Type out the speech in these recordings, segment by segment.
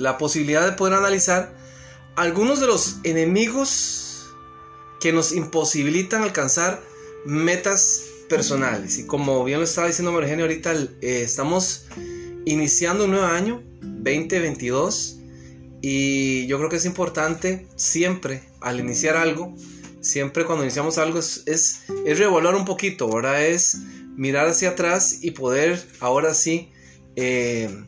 la posibilidad de poder analizar algunos de los enemigos que nos imposibilitan alcanzar metas personales. Y como bien lo estaba diciendo María ahorita, eh, estamos iniciando un nuevo año, 2022, y yo creo que es importante siempre, al iniciar algo, siempre cuando iniciamos algo, es, es, un poquito, ¿verdad? Es mirar hacia atrás y poder ahora sí eh,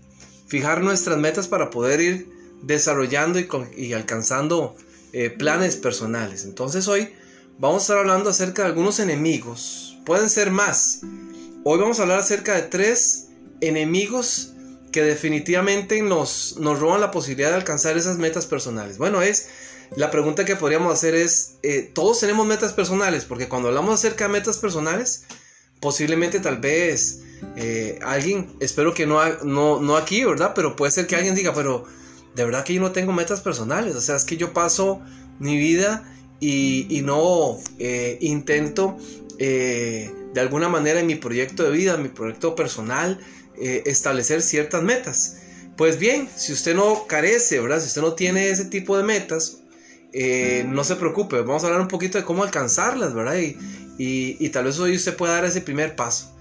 fijar nuestras metas para poder ir desarrollando y, alcanzando eh, planes personales. Entonces hoy vamos a estar hablando acerca de algunos enemigos. Pueden ser más. Hoy vamos a hablar acerca de tres enemigos que definitivamente nos, roban la posibilidad de alcanzar esas metas personales. Bueno, es la pregunta que podríamos hacer es, eh, todos tenemos metas personales, porque cuando hablamos acerca de metas personales, posiblemente tal vez eh, alguien, espero que no, no, no aquí, ¿verdad? Pero puede ser que alguien diga, pero de verdad que yo no tengo metas personales, o sea, es que yo paso mi vida y, no eh, intento de alguna manera en mi proyecto de vida, en mi proyecto personal, establecer ciertas metas. Pues bien, si usted no carece, ¿verdad? Si usted no tiene ese tipo de metas, eh, no se preocupe, vamos a hablar un poquito de cómo alcanzarlas, ¿verdad? Y, tal vez hoy usted pueda dar ese primer paso.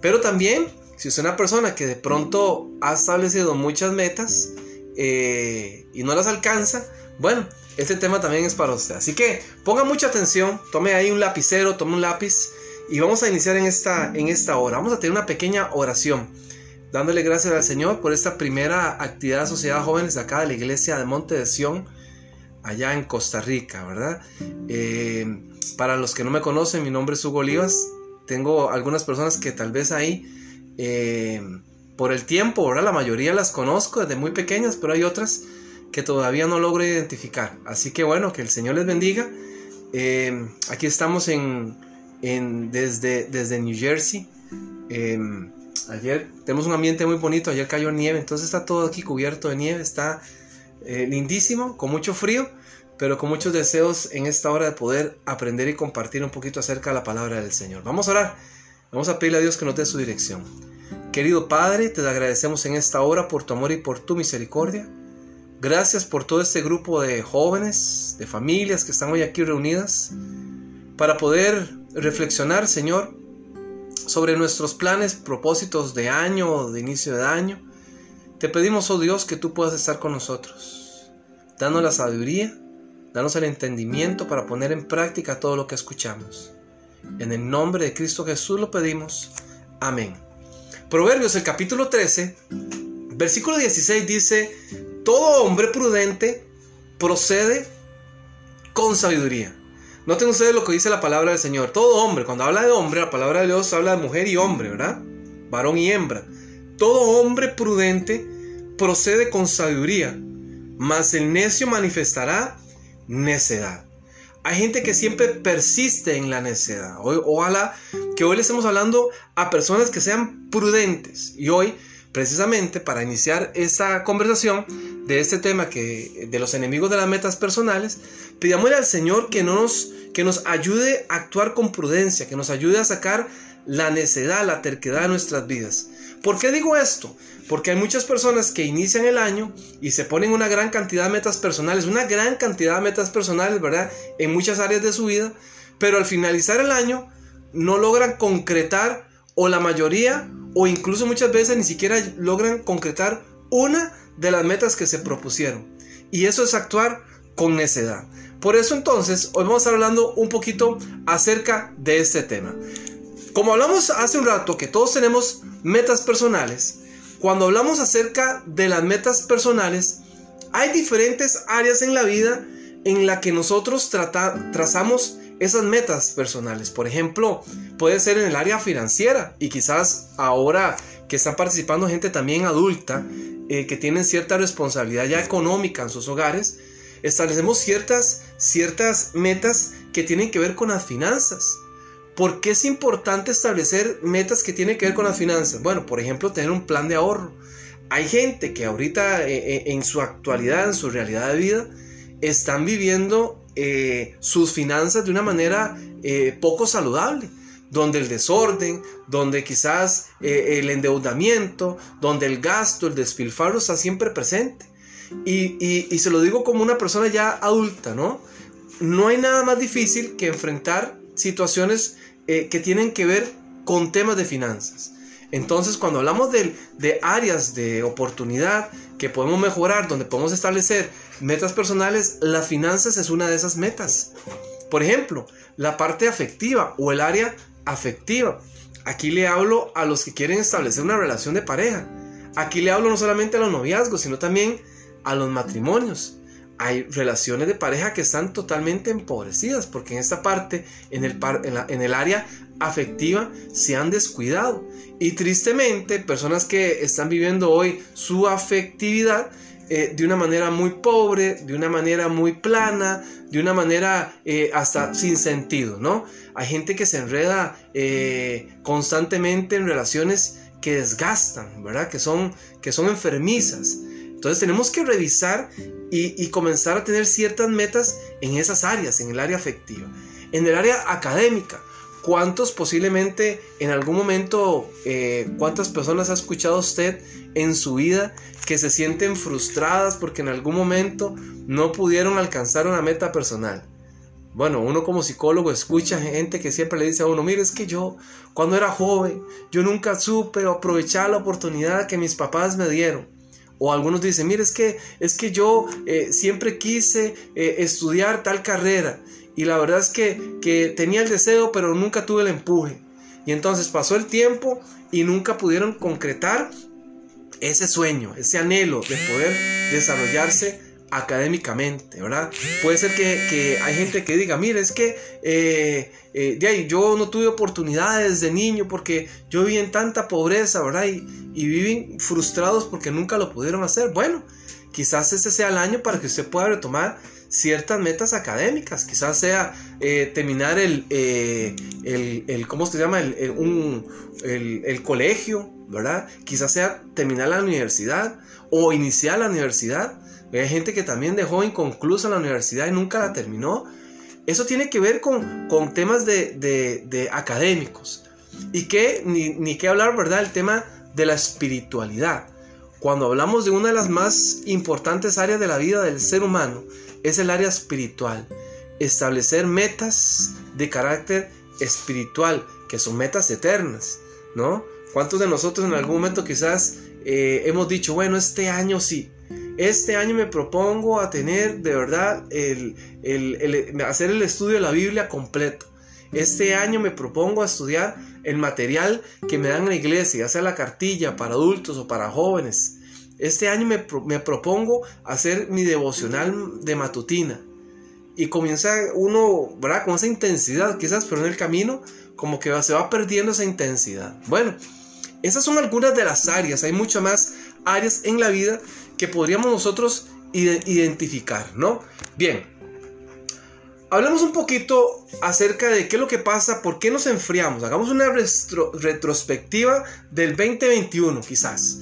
Pero también, si usted es una persona que de pronto ha establecido muchas metas eh, y no las alcanza, bueno, este tema también es para usted. Así que ponga mucha atención, tome ahí un lapicero, tome un lápiz y vamos a iniciar en esta, en esta hora. Vamos a tener una pequeña oración, dándole gracias al Señor por esta primera actividad de Sociedad Jóvenes acá de la iglesia de Monte de Sion allá en Costa Rica, ¿verdad? Eh, para los que no me conocen, mi nombre es Hugo Olivas. Tengo algunas personas que tal vez ahí, eh, por el tiempo, ¿verdad? La mayoría las conozco desde muy pequeñas, pero hay otras que todavía no logro identificar. Así que bueno, que el Señor les bendiga. Eh, aquí estamos en, desde, desde New Jersey. ayer tenemos un ambiente muy bonito, ayer cayó nieve, entonces está todo aquí cubierto de nieve, está lindísimo, con mucho frío, pero con muchos deseos en esta hora de poder aprender y compartir un poquito acerca de la palabra del Señor. Vamos a orar, vamos a pedirle a Dios que nos dé su dirección. Querido Padre, te agradecemos en esta hora por tu amor y por tu misericordia. Gracias por todo este grupo de jóvenes, de familias que están hoy aquí reunidas para poder reflexionar, Señor, sobre nuestros planes, propósitos de año, de inicio de año. Te pedimos, oh Dios, que tú puedas estar con nosotros. Danos la sabiduría, Danos el entendimiento para poner en práctica todo lo que escuchamos. En el nombre de Cristo Jesús lo pedimos. Amén. Proverbios el capítulo 13, versículo 16 dice, todo hombre prudente procede con sabiduría. Noten ustedes lo que dice la palabra del Señor. Todo hombre, cuando habla de hombre, la palabra de Dios habla de mujer y hombre, ¿verdad? Varón y hembra. Todo hombre prudente procede con sabiduría, mas el necio manifestará necedad. Hay gente que siempre persiste en la necedad. Hoy, ojalá que hoy le estemos hablando a personas que sean prudentes. Y hoy, precisamente para iniciar esta conversación de este tema que, de los enemigos de las metas personales, pidámosle al Señor que, nos, que nos ayude a actuar con prudencia, que nos ayude a sacar la necedad, la terquedad de nuestras vidas. ¿Por qué digo esto? Porque hay muchas personas que inician el año y se ponen una gran cantidad de metas personales, una gran cantidad de metas personales, ¿verdad? En muchas áreas de su vida, pero al finalizar el año no logran concretar o la mayoría o incluso muchas veces ni siquiera logran concretar una de las metas que se propusieron. Y eso es actuar con necedad. Por eso entonces hoy vamos a estar hablando un poquito acerca de este tema. Como hablamos hace un rato que todos tenemos metas personales, cuando hablamos acerca de las metas personales, hay diferentes áreas en la vida en la que nosotros trazamos esas metas personales. Por ejemplo, puede ser en el área financiera y quizás ahora que están participando gente también adulta eh, que tienen cierta responsabilidad ya económica en sus hogares, establecemos ciertas, ciertas metas que tienen que ver con las finanzas. ¿Por qué es importante establecer metas que tienen que ver con las finanzas? Bueno, por ejemplo, tener un plan de ahorro. Hay gente que ahorita eh, eh, en su actualidad, en su realidad de vida, están viviendo eh, sus finanzas de una manera poco saludable, donde el desorden, donde quizás el endeudamiento, donde el gasto, el despilfarro está siempre presente. Y, se lo digo como una persona ya adulta, ¿no? No hay nada más difícil que enfrentar situaciones eh, que tienen que ver con temas de finanzas. Entonces, cuando hablamos de, de, áreas de oportunidad que podemos mejorar, donde podemos establecer metas personales, las finanzas es una de esas metas. Por ejemplo, la parte afectiva o el área afectiva. Aquí le hablo a los que quieren establecer una relación de pareja. Aquí le hablo no solamente a los noviazgos, sino también a los matrimonios. Hay relaciones de pareja que están totalmente empobrecidas porque en esta parte, en el, área afectiva, se han descuidado. Y tristemente, personas que están viviendo hoy su afectividad eh, de una manera muy pobre, de una manera muy plana, de una manera eh, hasta sin sentido, ¿no? Hay gente que se enreda eh, constantemente en relaciones que desgastan, ¿verdad? Que son, que son enfermizas. Entonces tenemos que revisar y, comenzar a tener ciertas metas en esas áreas, en el área afectiva. En el área académica, ¿cuántos posiblemente en algún momento, eh, cuántas personas ha escuchado usted en su vida que se sienten frustradas porque en algún momento no pudieron alcanzar una meta personal? Bueno, uno como psicólogo escucha gente que siempre le dice a uno, mire, es que yo cuando era joven, yo nunca supe aprovechar la oportunidad que mis papás me dieron. O algunos dicen, mire, es que, es que yo eh, siempre quise eh, estudiar tal carrera y la verdad es que, que tenía el deseo, pero nunca tuve el empuje. Y entonces pasó el tiempo y nunca pudieron concretar ese sueño, ese anhelo de poder desarrollarse académicamente, ¿verdad? Puede ser que, hay gente que diga, mire, es que eh, eh, de ahí, yo no tuve oportunidades de niño porque yo viví en tanta pobreza, ¿verdad? Y, y viven frustrados porque nunca lo pudieron hacer. Bueno, quizás ese sea el año para que usted pueda retomar ciertas metas académicas, quizás sea eh, terminar el, ¿cómo se llama? El, un, el, colegio, ¿verdad? Quizás sea terminar la universidad o iniciar la universidad hay gente que también dejó inconclusa la universidad y nunca la terminó. Eso tiene que ver con, con temas de, de, académicos. Y que ni, ni qué hablar, ¿verdad? El tema de la espiritualidad. Cuando hablamos de una de las más importantes áreas de la vida del ser humano, es el área espiritual. Establecer metas de carácter espiritual, que son metas eternas, ¿no? ¿Cuántos de nosotros en algún momento quizás eh, hemos dicho, bueno, este año sí, este año me propongo a tener de verdad hacer el estudio de la Biblia completo. Este año me propongo a estudiar el material que me dan la iglesia, ya sea la cartilla para adultos o para jóvenes. Este año me, me propongo hacer mi devocional de matutina. Y comienza uno, ¿verdad? Con esa intensidad, quizás, pero en el camino como que se va perdiendo esa intensidad. Bueno, esas son algunas de las áreas, hay muchas más áreas en la vida que podríamos nosotros identificar, ¿no? Bien, hablemos un poquito acerca de qué es lo que pasa, por qué nos enfriamos. Hagamos una retrospectiva del 2021 quizás.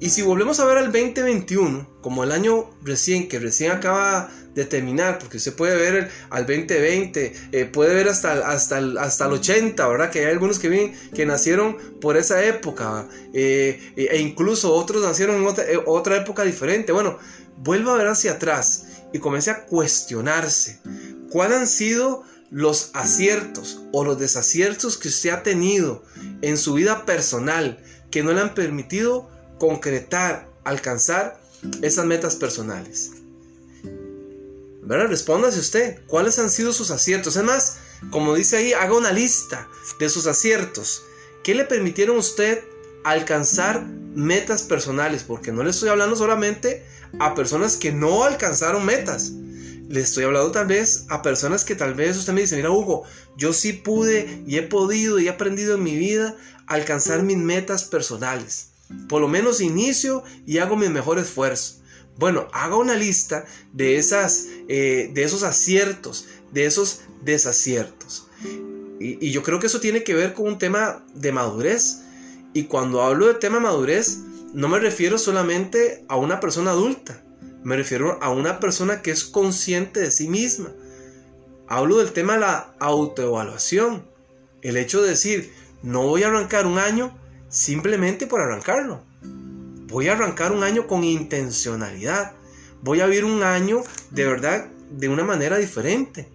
Y si volvemos a ver al 2021, como el año recién, que recién acaba de terminar, porque se puede ver al 2020, eh, puede ver hasta, hasta, hasta el 80, ¿verdad? Que hay algunos que que nacieron por esa época, eh, e incluso otros nacieron en otra, eh, otra época diferente. Bueno, vuelva a ver hacia atrás y comience a cuestionarse cuáles han sido los aciertos o los desaciertos que usted ha tenido en su vida personal que no le han permitido concretar, alcanzar esas metas personales. ¿Verdad? Respóndase usted, ¿cuáles han sido sus aciertos? Es como dice ahí, haga una lista de sus aciertos. ¿Qué le permitieron a usted alcanzar metas personales? Porque no le estoy hablando solamente a personas que no alcanzaron metas. Le estoy hablando tal vez a personas que tal vez usted me dice, mira Hugo, yo sí pude y he podido y he aprendido en mi vida alcanzar mis metas personales. Por lo menos inicio y hago mi mejor esfuerzo. Bueno, haga una lista de, esas, eh, de esos aciertos, de esos desaciertos. Y, y, yo creo que eso tiene que ver con un tema de madurez. Y cuando hablo de tema madurez, no me refiero solamente a una persona adulta. Me refiero a una persona que es consciente de sí misma. Hablo del tema de la autoevaluación. El hecho de decir, no voy a arrancar un año simplemente por arrancarlo. Voy a arrancar un año con intencionalidad. voy a vivir un año de verdad de una manera diferente.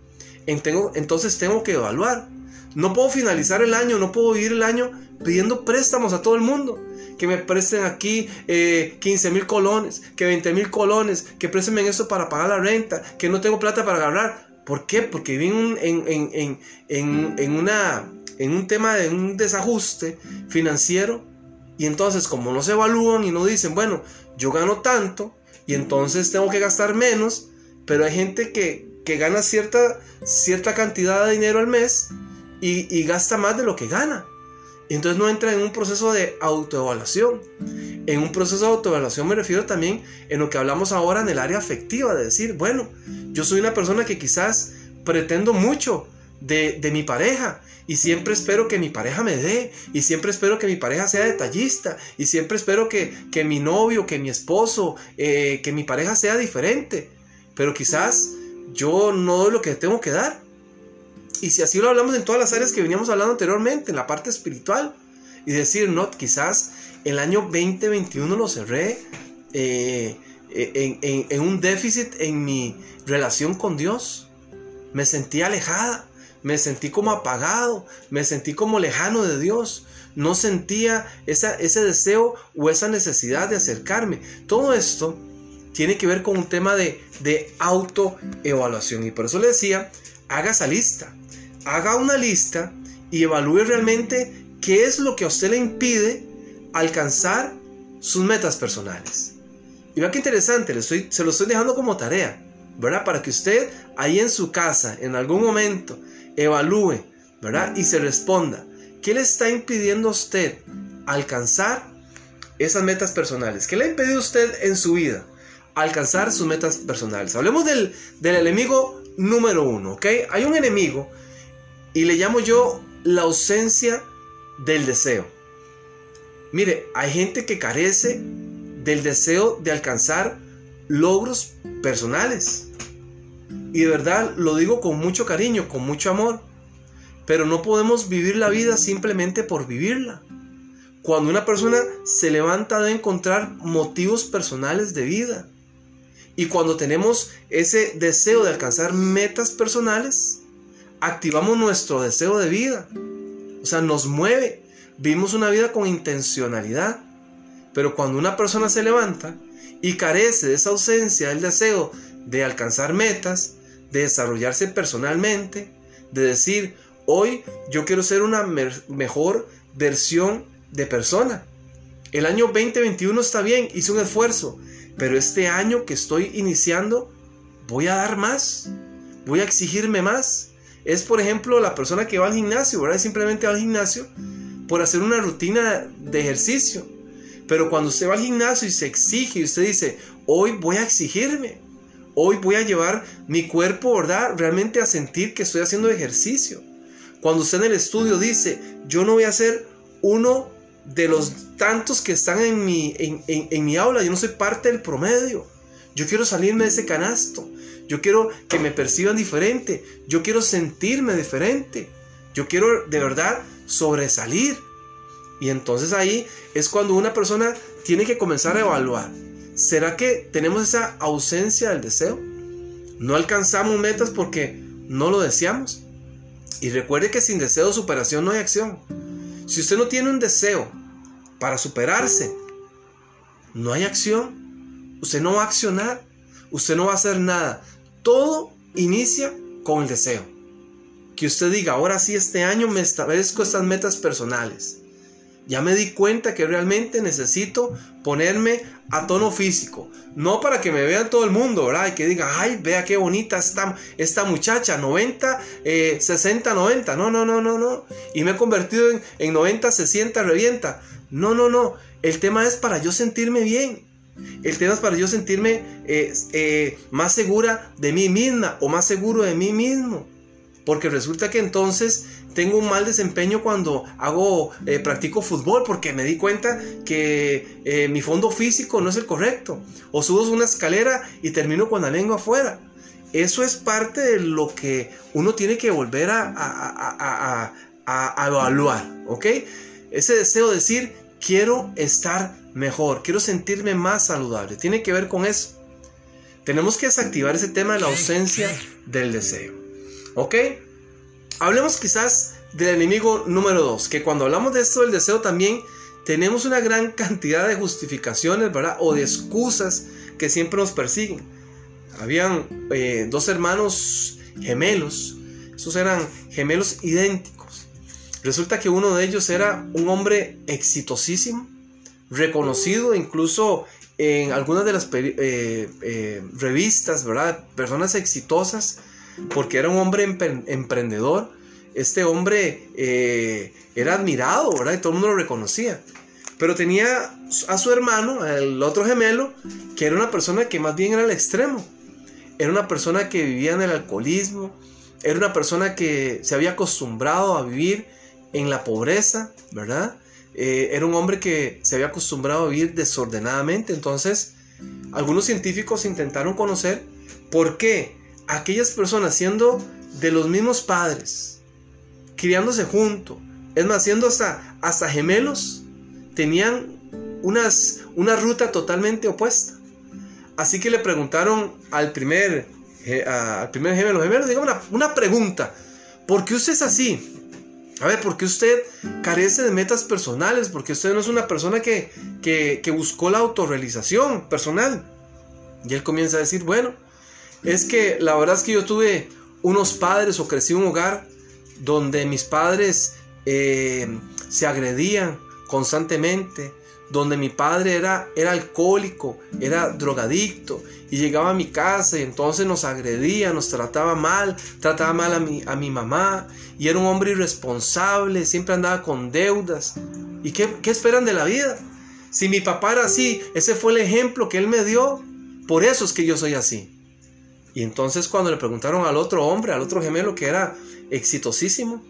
Entonces tengo que evaluar. No puedo finalizar el año, no puedo vivir el año pidiendo préstamos a todo el mundo. Que me presten aquí 15 eh, mil colones, que 20 mil colones, que préstenme eso para pagar la renta, que no tengo plata para agarrar. ¿Por qué? Porque viví en, en, una, en un tema de un desajuste financiero y entonces como no se evalúan y no dicen, bueno, yo gano tanto y entonces tengo que gastar menos, pero hay gente que, gana cierta, cierta cantidad de dinero al mes y, gasta más de lo que gana. Y entonces no entra en un proceso de autoevaluación. En un proceso de autoevaluación me refiero también en lo que hablamos ahora en el área afectiva, de decir, bueno, yo soy una persona que quizás pretendo mucho de, mi pareja y siempre espero que mi pareja me dé y siempre espero que mi pareja sea detallista y siempre espero que, mi novio, que mi esposo, eh, que mi pareja sea diferente. Pero quizás yo no doy lo que tengo que dar. Y si así lo hablamos en todas las áreas que veníamos hablando anteriormente, en la parte espiritual, y decir, no, quizás el año 2021 lo cerré eh, en, en, un déficit en mi relación con Dios. Me sentí alejada, me sentí como apagado, me sentí como lejano de Dios. No sentía ese deseo o esa necesidad de acercarme. Todo esto tiene que ver con un tema de, de autoevaluación. Y por eso le decía, haga esa lista. Haga una lista y evalúe realmente qué es lo que a usted le impide alcanzar sus metas personales. Y vea qué interesante, se lo estoy dejando como tarea, ¿verdad? Para que usted ahí en su casa, en algún momento, evalúe, ¿verdad? Y se responda, ¿qué le está impidiendo a usted alcanzar esas metas personales? ¿Qué le ha impedido a usted en su vida? alcanzar sus metas personales. Hablemos del, enemigo número uno, ¿ok? Hay un enemigo y le llamo yo la ausencia del deseo. Mire, hay gente que carece del deseo de alcanzar logros personales. Y de verdad lo digo con mucho cariño, con mucho amor. Pero no podemos vivir la vida simplemente por vivirla. Cuando una persona se levanta de encontrar motivos personales de vida. Y cuando tenemos ese deseo de alcanzar metas personales, activamos nuestro deseo de vida. O sea, nos mueve. Vivimos una vida con intencionalidad. Pero cuando una persona se levanta y carece de esa ausencia del deseo de alcanzar metas, de desarrollarse personalmente, de decir, hoy yo quiero ser una mejor versión de persona. El año 2021 está bien, hice un esfuerzo, pero este año que estoy iniciando, voy a dar más, voy a exigirme más. Es, por ejemplo, la persona que va al gimnasio, ¿verdad? Simplemente va al gimnasio por hacer una rutina de ejercicio. Pero cuando usted va al gimnasio y se exige y usted dice, hoy voy a exigirme, hoy voy a llevar mi cuerpo, ¿verdad? Realmente a sentir que estoy haciendo ejercicio. Cuando usted en el estudio dice, yo no voy a ser uno de los tantos que están en mi, en, mi aula. Yo no soy parte del promedio. Yo quiero salirme de ese canasto. Yo quiero que me perciban diferente. Yo quiero sentirme diferente. Yo quiero de verdad sobresalir. Y entonces ahí es cuando una persona tiene que comenzar a evaluar. ¿Será que tenemos esa ausencia del deseo? No alcanzamos metas porque no lo deseamos. Y recuerde que sin deseo de superación no hay acción. Si usted no tiene un deseo para superarse, no hay acción. Usted no va a accionar. Usted no va a hacer nada. Todo inicia con el deseo. Que usted diga, ahora sí este año me establezco estas metas personales. Ya me di cuenta que realmente necesito ponerme a tono físico. No para que me vean todo el mundo, ¿verdad? Y que diga, ay, vea qué bonita está esta muchacha, 90, 60, 90. No, no, no, no, no. Y me he convertido en, en 90, 60, revienta. No, no, no. El tema es para yo sentirme bien. El tema es para yo sentirme eh, eh, más segura de mí misma o más seguro de mí mismo. Porque resulta que entonces tengo un mal desempeño cuando hago, eh, practico fútbol porque me di cuenta que eh, mi fondo físico no es el correcto. O subo una escalera y termino con la lengua afuera. Eso es parte de lo que uno tiene que volver a, a, a, evaluar, ¿ok? Ese deseo de decir, quiero estar mejor, quiero sentirme más saludable, tiene que ver con eso. Tenemos que desactivar ese tema de la ausencia del deseo. ¿Ok? Hablemos quizás del enemigo número 2, que cuando hablamos de esto del deseo también tenemos una gran cantidad de justificaciones, ¿verdad? O de excusas que siempre nos persiguen. Habían eh, dos hermanos gemelos, esos eran gemelos idénticos. Resulta que uno de ellos era un hombre exitosísimo, reconocido incluso en algunas de las eh, eh, revistas, ¿verdad? Personas exitosas, porque era un hombre emprendedor. Este hombre era admirado, ¿verdad? Y todo el mundo lo reconocía. Pero tenía a su hermano, el otro gemelo, que era una persona que más bien era el extremo. Era una persona que vivía en el alcoholismo, era una persona que se había acostumbrado a vivir en la pobreza, ¿verdad? Eh, era un hombre que se había acostumbrado a vivir desordenadamente. Entonces, algunos científicos intentaron conocer por qué aquellas personas siendo de los mismos padres, criándose juntos, es más, siendo hasta, hasta gemelos, tenían unas, una ruta totalmente opuesta. Así que le preguntaron al primer, al primer gemelo, gemelo, diga una, una pregunta, ¿por qué usted es así? A ver, ¿por qué usted carece de metas personales? Porque usted no es una persona que, que, que buscó la autorrealización personal. Y él comienza a decir, bueno, es que la verdad es que yo tuve unos padres o crecí en un hogar donde mis padres eh, se agredían constantemente, donde mi padre era, era alcohólico, era drogadicto, y llegaba a mi casa y entonces nos agredía, nos trataba mal, trataba mal a mi, a mi mamá, y era un hombre irresponsable, siempre andaba con deudas. ¿Y qué, qué esperan de la vida? Si mi papá era así, ese fue el ejemplo que él me dio, por eso es que yo soy así. Y entonces cuando le preguntaron al otro hombre, al otro gemelo que era exitosísimo,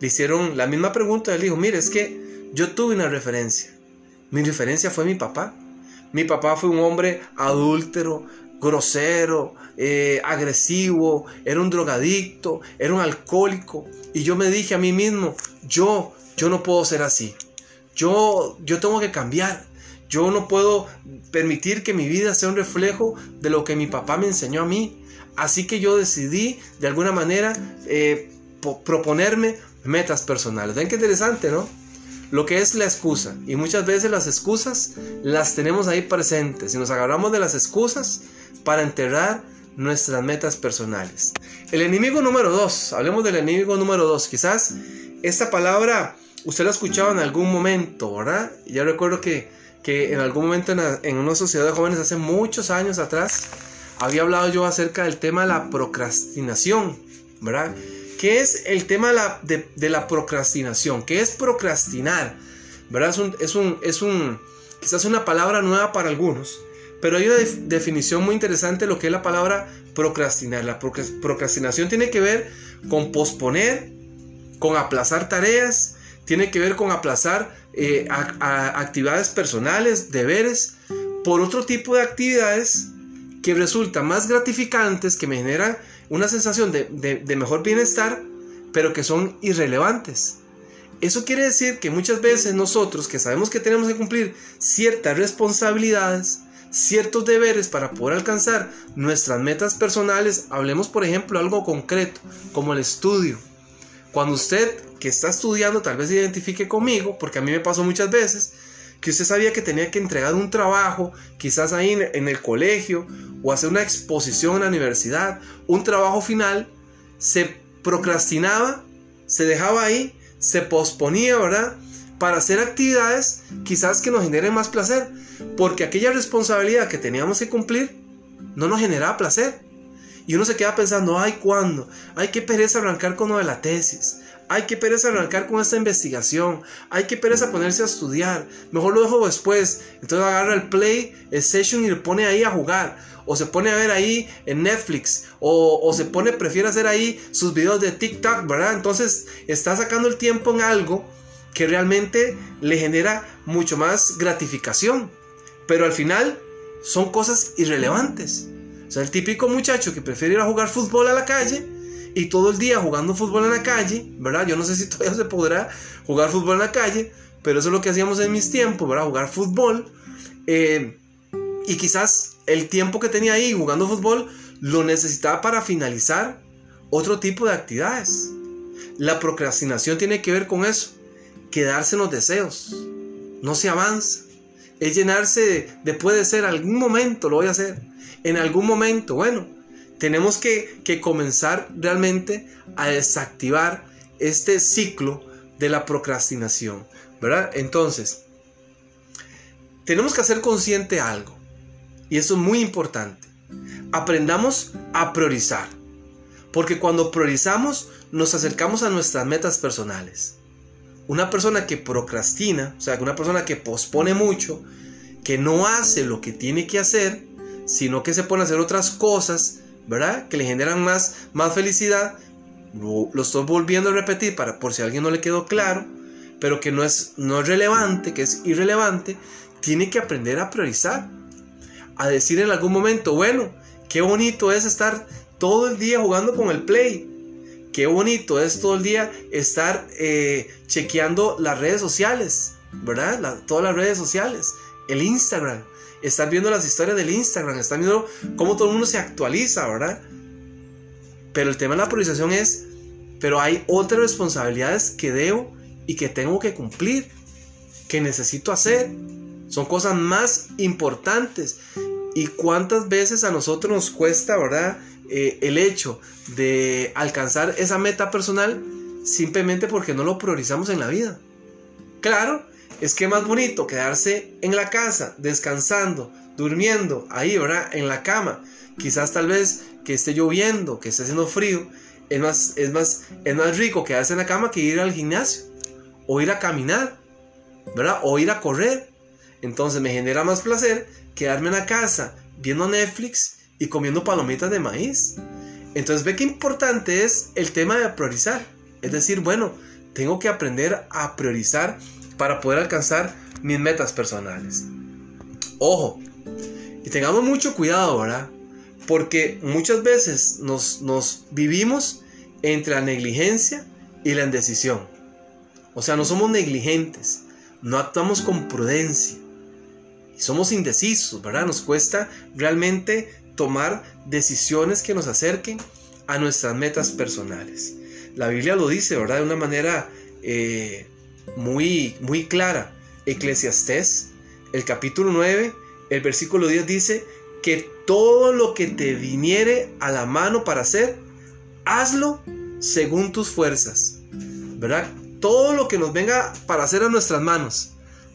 le hicieron la misma pregunta. Él dijo, mire, es que yo tuve una referencia. Mi referencia fue mi papá. Mi papá fue un hombre adúltero, grosero, eh, agresivo, era un drogadicto, era un alcohólico. Y yo me dije a mí mismo, yo, yo no puedo ser así. Yo, yo tengo que cambiar. Yo no puedo permitir que mi vida sea un reflejo de lo que mi papá me enseñó a mí. Así que yo decidí, de alguna manera, eh, proponerme metas personales. Ven qué interesante, ¿no? Lo que es la excusa. Y muchas veces las excusas las tenemos ahí presentes y nos agarramos de las excusas para enterrar nuestras metas personales. El enemigo número dos, hablemos del enemigo número dos. Quizás esta palabra usted la ha escuchado en algún momento, ¿verdad? Ya recuerdo que, que en algún momento en, en una sociedad de jóvenes hace muchos años atrás había hablado yo acerca del tema de la procrastinación, ¿verdad? ¿Qué es el tema de la, procrastinación? ¿Qué es procrastinar? ¿Verdad? Es un, es un, quizás una palabra nueva para algunos, pero hay una definición muy interesante de lo que es la palabra procrastinar. La procrastinación tiene que ver con posponer, con aplazar tareas, tiene que ver con aplazar eh, actividades personales, deberes, por otro tipo de actividades que resultan más gratificantes, que me generan una sensación de, mejor bienestar, pero que son irrelevantes. Eso quiere decir que muchas veces nosotros que sabemos que tenemos que cumplir ciertas responsabilidades, ciertos deberes para poder alcanzar nuestras metas personales, hablemos por ejemplo algo concreto, como el estudio. Cuando usted que está estudiando tal vez se identifique conmigo, porque a mí me pasó muchas veces, que usted sabía que tenía que entregar un trabajo, quizás ahí en el colegio, o hacer una exposición en la universidad, un trabajo final, se procrastinaba, se dejaba ahí, se posponía, ¿verdad? Para hacer actividades quizás que nos generen más placer, porque aquella responsabilidad que teníamos que cumplir no nos generaba placer. Y uno se queda pensando, ay, ¿cuándo? Ay, qué pereza arrancar con lo de la tesis. Ay, qué pereza arrancar con esta investigación. Ay, qué pereza ponerse a estudiar. Mejor lo dejo después. Entonces agarra el play, el session y le pone ahí a jugar. O se pone a ver ahí en Netflix. O, o se pone, prefiere hacer ahí sus videos de TikTok, ¿verdad? Entonces está sacando el tiempo en algo que realmente le genera mucho más gratificación. Pero al final son cosas irrelevantes. O sea, el típico muchacho que prefiere ir a jugar fútbol a la calle y todo el día jugando fútbol en la calle, ¿verdad? Yo no sé si todavía se podrá jugar fútbol en la calle, pero eso es lo que hacíamos en mis tiempos, ¿verdad? Jugar fútbol. Eh, Y quizás el tiempo que tenía ahí jugando fútbol lo necesitaba para finalizar otro tipo de actividades. La procrastinación tiene que ver con eso, quedarse en los deseos. No se avanza. Es llenarse de, puede ser, algún momento lo voy a hacer. En algún momento, bueno, tenemos que, que comenzar realmente a desactivar este ciclo de la procrastinación, ¿verdad? Entonces, tenemos que hacer consciente algo, y eso es muy importante. Aprendamos a priorizar, porque cuando priorizamos nos acercamos a nuestras metas personales. Una persona que procrastina, o sea, una persona que pospone mucho, que no hace lo que tiene que hacer, sino que se pone a hacer otras cosas, ¿verdad? Que le generan más, más felicidad, lo, estoy volviendo a repetir para por si a alguien no le quedó claro, pero que no es, no es relevante, que es irrelevante, tiene que aprender a priorizar. A decir en algún momento, bueno, qué bonito es estar todo el día jugando con el play. Qué bonito es todo el día estar eh, chequeando las redes sociales, ¿verdad? todas las redes sociales, el Instagram, estar viendo las historias del Instagram, estar viendo cómo todo el mundo se actualiza, ¿verdad? Pero el tema de la priorización es, pero hay otras responsabilidades que debo y que tengo que cumplir, que necesito hacer. Son cosas más importantes. ¿Y cuántas veces a nosotros nos cuesta, verdad? Eh, el hecho de alcanzar esa meta personal simplemente porque no lo priorizamos en la vida. Claro, es que más bonito quedarse en la casa, descansando, durmiendo, ahí, ¿verdad? En la cama. Quizás tal vez que esté lloviendo, que esté haciendo frío, es más, es más, es más rico quedarse en la cama que ir al gimnasio, o ir a caminar, ¿verdad? O ir a correr. Entonces me genera más placer quedarme en la casa viendo Netflix y comiendo palomitas de maíz. Entonces ve qué importante es el tema de priorizar. Es decir, bueno, tengo que aprender a priorizar para poder alcanzar mis metas personales. Ojo, y tengamos mucho cuidado, ¿verdad? Porque muchas veces nos, nos vivimos entre la negligencia y la indecisión. O sea, no somos negligentes, no actuamos con prudencia. Somos indecisos, ¿verdad? Nos cuesta realmente tomar decisiones que nos acerquen a nuestras metas personales. La Biblia lo dice, ¿verdad? De una manera eh, muy, muy clara. Eclesiastés, el capítulo 9, el versículo 10 dice, que todo lo que te viniere a la mano para hacer, hazlo según tus fuerzas. ¿Verdad? Todo lo que nos venga para hacer a nuestras manos,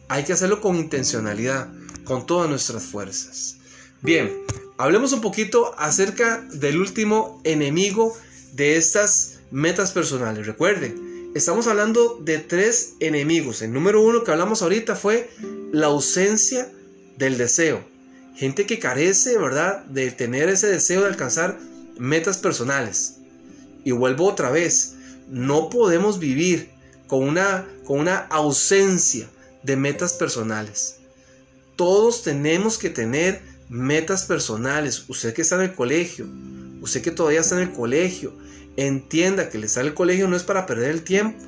hay que hacerlo con intencionalidad, con todas nuestras fuerzas. Bien, hablemos un poquito acerca del último enemigo de estas metas personales. Recuerden, estamos hablando de tres enemigos. El número uno que hablamos ahorita fue la ausencia del deseo. Gente que carece, ¿verdad?, de tener ese deseo de alcanzar metas personales. Y vuelvo otra vez, no podemos vivir con una, con una ausencia de metas personales. Todos tenemos que tener metas personales. Usted que está en el colegio, usted que todavía está en el colegio, entienda que le sale el colegio no es para perder el tiempo,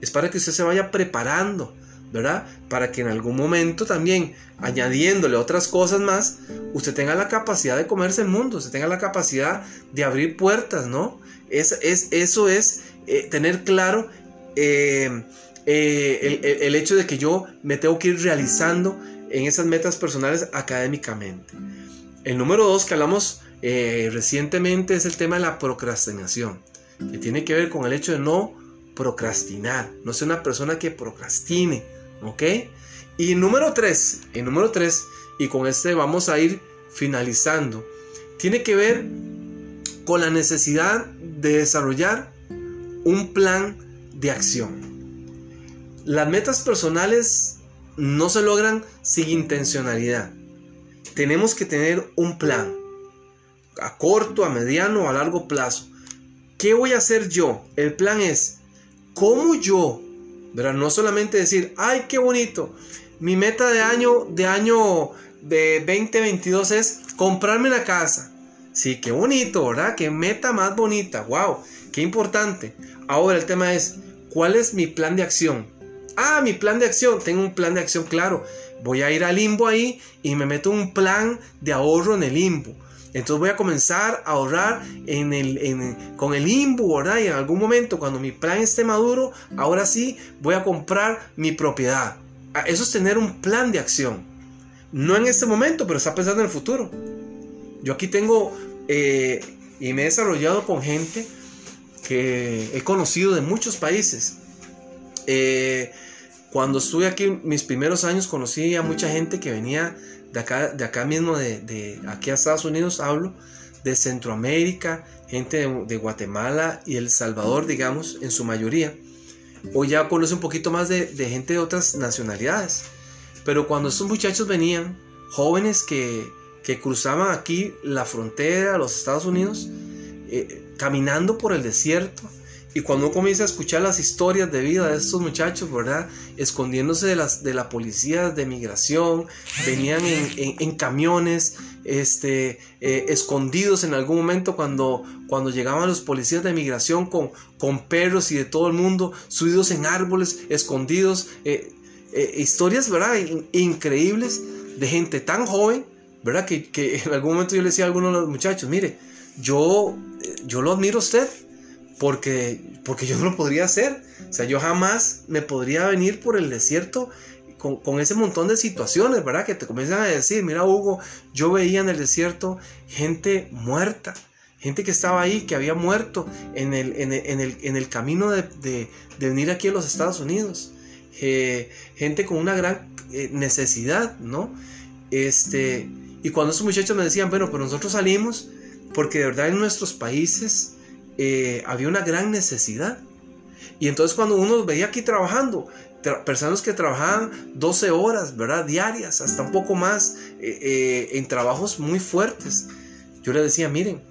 es para que usted se vaya preparando, ¿verdad? Para que en algún momento también, añadiéndole otras cosas más, usted tenga la capacidad de comerse el mundo, usted tenga la capacidad de abrir puertas, ¿no? Es, es eso es eh, tener claro eh, eh, el, hecho de que yo me tengo que ir realizando en esas metas personales académicamente. El número dos que hablamos recientemente es el tema de la procrastinación, que tiene que ver con el hecho de no procrastinar, no ser una persona que procrastine, ¿Ok? Y número 3, el número 3, y con este vamos a ir finalizando, tiene que ver con la necesidad de desarrollar un plan de acción. Las metas personales no se logran sin intencionalidad. Tenemos que tener un plan a corto, a mediano o a largo plazo. ¿Qué voy a hacer yo? El plan es cómo yo no solamente decir, ay, qué bonito. Mi meta de año, de año de 2022 es comprarme una casa. Sí, qué bonito, ¿verdad? Qué meta más bonita. Wow, qué importante. Ahora el tema es, ¿cuál es mi plan de acción? Ah, mi plan de acción. Tengo un plan de acción claro. voy a ir al limbo ahí y me meto un plan de ahorro en el limbo. Entonces voy a comenzar a ahorrar con el limbo, ¿verdad? Y en algún momento, cuando mi plan esté maduro, ahora sí voy a comprar mi propiedad. Ah, eso es tener un plan de acción. No en este momento, pero está pensando en el futuro. Yo aquí tengo eh, y me he desarrollado con gente que he conocido de muchos países. Eh, cuando estuve aquí mis primeros años conocí a mucha gente que venía de acá, de acá mismo, de, aquí a Estados Unidos hablo, de Centroamérica, gente de, Guatemala y El Salvador, digamos, en su mayoría. Hoy ya conoce un poquito más de, gente de otras nacionalidades. Pero cuando estos muchachos venían, jóvenes que, que cruzaban aquí la frontera los Estados Unidos, eh, caminando por el desierto, y cuando uno comienza a escuchar las historias de vida de estos muchachos, ¿verdad? Escondiéndose de, las, de la policía de migración, venían en, camiones, este, eh, escondidos en algún momento cuando, cuando llegaban los policías de migración con, con perros y de todo el mundo, subidos en árboles, escondidos. Eh, eh, historias, ¿verdad? increíbles de gente tan joven, ¿verdad? Que, que, en algún momento yo le decía a algunos de los muchachos, mire, yo, yo lo admiro a usted porque, porque yo no lo podría hacer. O sea, yo jamás me podría venir por el desierto con, ese montón de situaciones, ¿verdad? Que te comienzan a decir, mira Hugo, yo veía en el desierto gente muerta, gente que estaba ahí, que había muerto en el, en el, camino de, venir aquí a los Estados Unidos. Eh, gente con una gran eh, necesidad, ¿no? Este, y cuando esos muchachos me decían, bueno, pero nosotros salimos porque de verdad en nuestros países eh, había una gran necesidad. Y entonces cuando uno veía aquí trabajando, personas que trabajaban 12 horas, ¿verdad? Diarias, hasta un poco más, eh, eh, en trabajos muy fuertes, yo le decía, miren,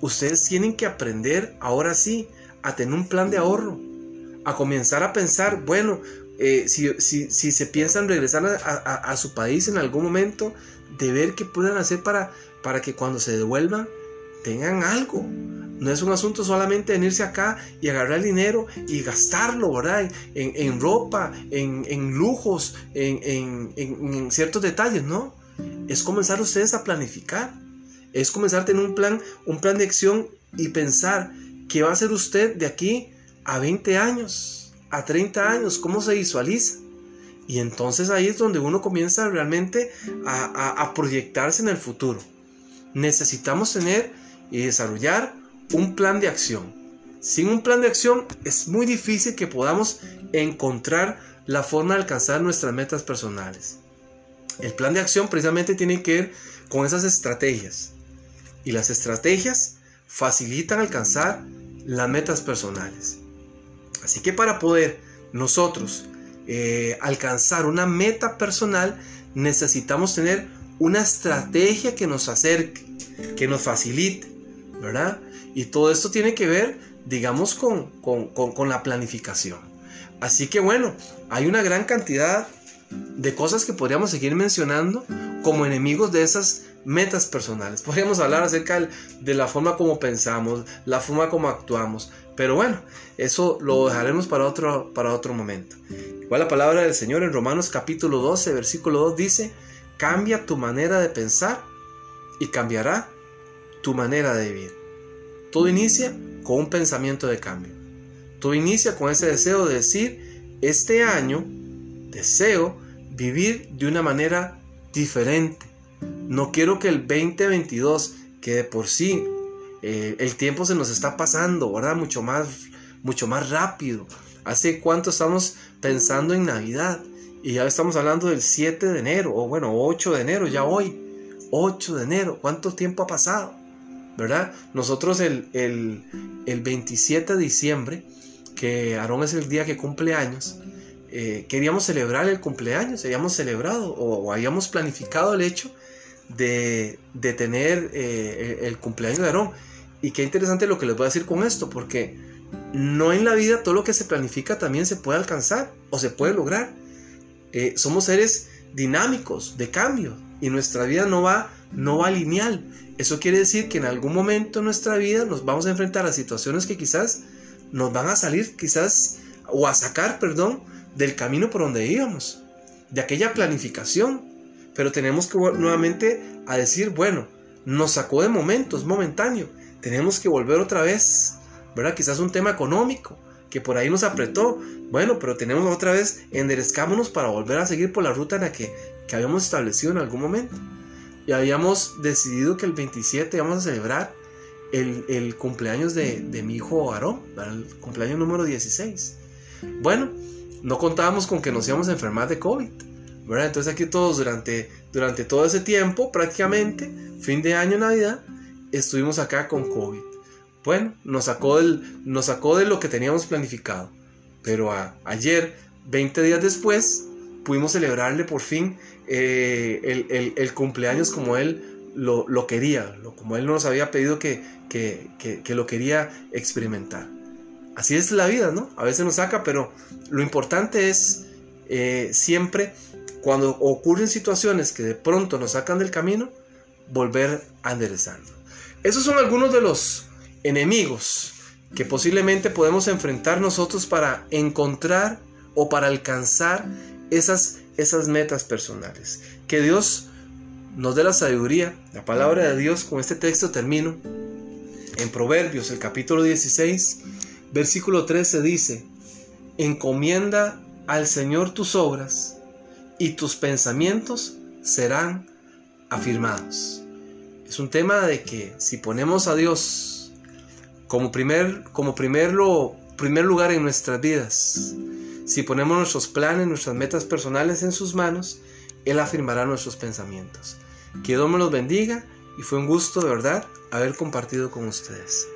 ustedes tienen que aprender ahora sí a tener un plan de ahorro, a comenzar a pensar, bueno, si, si, se piensan regresar a, su país en algún momento, de ver qué pueden hacer para, para que cuando se devuelvan tengan algo, no es un asunto solamente venirse acá y agarrar dinero y gastarlo, ¿verdad? En, ropa, en, lujos, en, ciertos detalles, ¿no? Es comenzar ustedes a planificar. Es comenzar a tener un plan, un plan de acción y pensar qué va a hacer usted de aquí a 20 años, a 30 años, cómo se visualiza. Y entonces ahí es donde uno comienza realmente a proyectarse en el futuro. Necesitamos tener y desarrollar un plan de acción. Sin un plan de acción es muy difícil que podamos encontrar la forma de alcanzar nuestras metas personales. El plan de acción precisamente tiene que ver con esas estrategias. Y las estrategias facilitan alcanzar las metas personales. Así que para poder nosotros eh, alcanzar una meta personal necesitamos tener una estrategia que nos acerque, que nos facilite, ¿verdad? Y todo esto tiene que ver, digamos, con, con, la planificación. Así que bueno, hay una gran cantidad de cosas que podríamos seguir mencionando como enemigos de esas metas personales. Podríamos hablar acerca de la forma como pensamos, la forma como actuamos, pero bueno, eso lo dejaremos para otro, para otro momento. Igual la palabra del Señor en Romanos capítulo 12, versículo 2 dice, cambia tu manera de pensar y cambiará tu manera de vivir. Todo inicia con un pensamiento de cambio. Todo inicia con ese deseo de decir, este año deseo vivir de una manera diferente. No quiero que el 2022, que de por sí eh, el tiempo se nos está pasando, ¿verdad? Mucho más, mucho más rápido. ¿Hace cuánto estamos pensando en Navidad? Y ya estamos hablando del 7 de enero, o bueno, 8 de enero, ya hoy. 8 de enero, ¿cuánto tiempo ha pasado? ¿Verdad? Nosotros el, 27 de diciembre, que Aarón es el día que cumple años, eh, queríamos celebrar el cumpleaños, habíamos celebrado o, habíamos planificado el hecho de, tener eh, el, cumpleaños de Aarón. Y qué interesante lo que les voy a decir con esto, porque no en la vida todo lo que se planifica también se puede alcanzar o se puede lograr. Eh, somos seres dinámicos, de cambio, y nuestra vida no va, no va lineal. Eso quiere decir que en algún momento de nuestra vida nos vamos a enfrentar a situaciones que quizás nos van a salir, quizás, o a sacar, perdón, del camino por donde íbamos. de aquella planificación. Pero tenemos que nuevamente a decir, bueno, nos sacó de momentos, momentáneo. Tenemos que volver otra vez, ¿verdad? Quizás un tema económico que por ahí nos apretó. Bueno, pero tenemos otra vez enderezcámonos para volver a seguir por la ruta en la que, que habíamos establecido en algún momento. Y habíamos decidido que el 27 vamos a celebrar el, cumpleaños de, mi hijo Aarón, el cumpleaños número 16. Bueno, no contábamos con que nos íbamos a enfermar de COVID. ¿verdad? Entonces aquí todos durante, durante todo ese tiempo, prácticamente, fin de año, Navidad, estuvimos acá con COVID. Bueno, nos sacó, del, nos sacó de lo que teníamos planificado. Pero ayer, 20 días después, pudimos celebrarle por fin eh, el, cumpleaños como él lo, quería, lo, como él nos había pedido que, que, lo quería experimentar. Así es la vida, ¿no? A veces nos saca, pero lo importante es eh, siempre cuando ocurren situaciones que de pronto nos sacan del camino, volver a enderezarnos. Esos son algunos de los enemigos que posiblemente podemos enfrentar nosotros para encontrar o para alcanzar esas, esas metas personales. Que Dios nos dé la sabiduría, la palabra de Dios, con este texto termino. En Proverbios, el capítulo 16, versículo 13 dice, encomienda al Señor tus obras y tus pensamientos serán afirmados. Es un tema de que si ponemos a Dios como primer, como primer lugar en nuestras vidas, si ponemos nuestros planes, nuestras metas personales en sus manos, Él afirmará nuestros pensamientos. Que Dios me los bendiga y fue un gusto de verdad haber compartido con ustedes.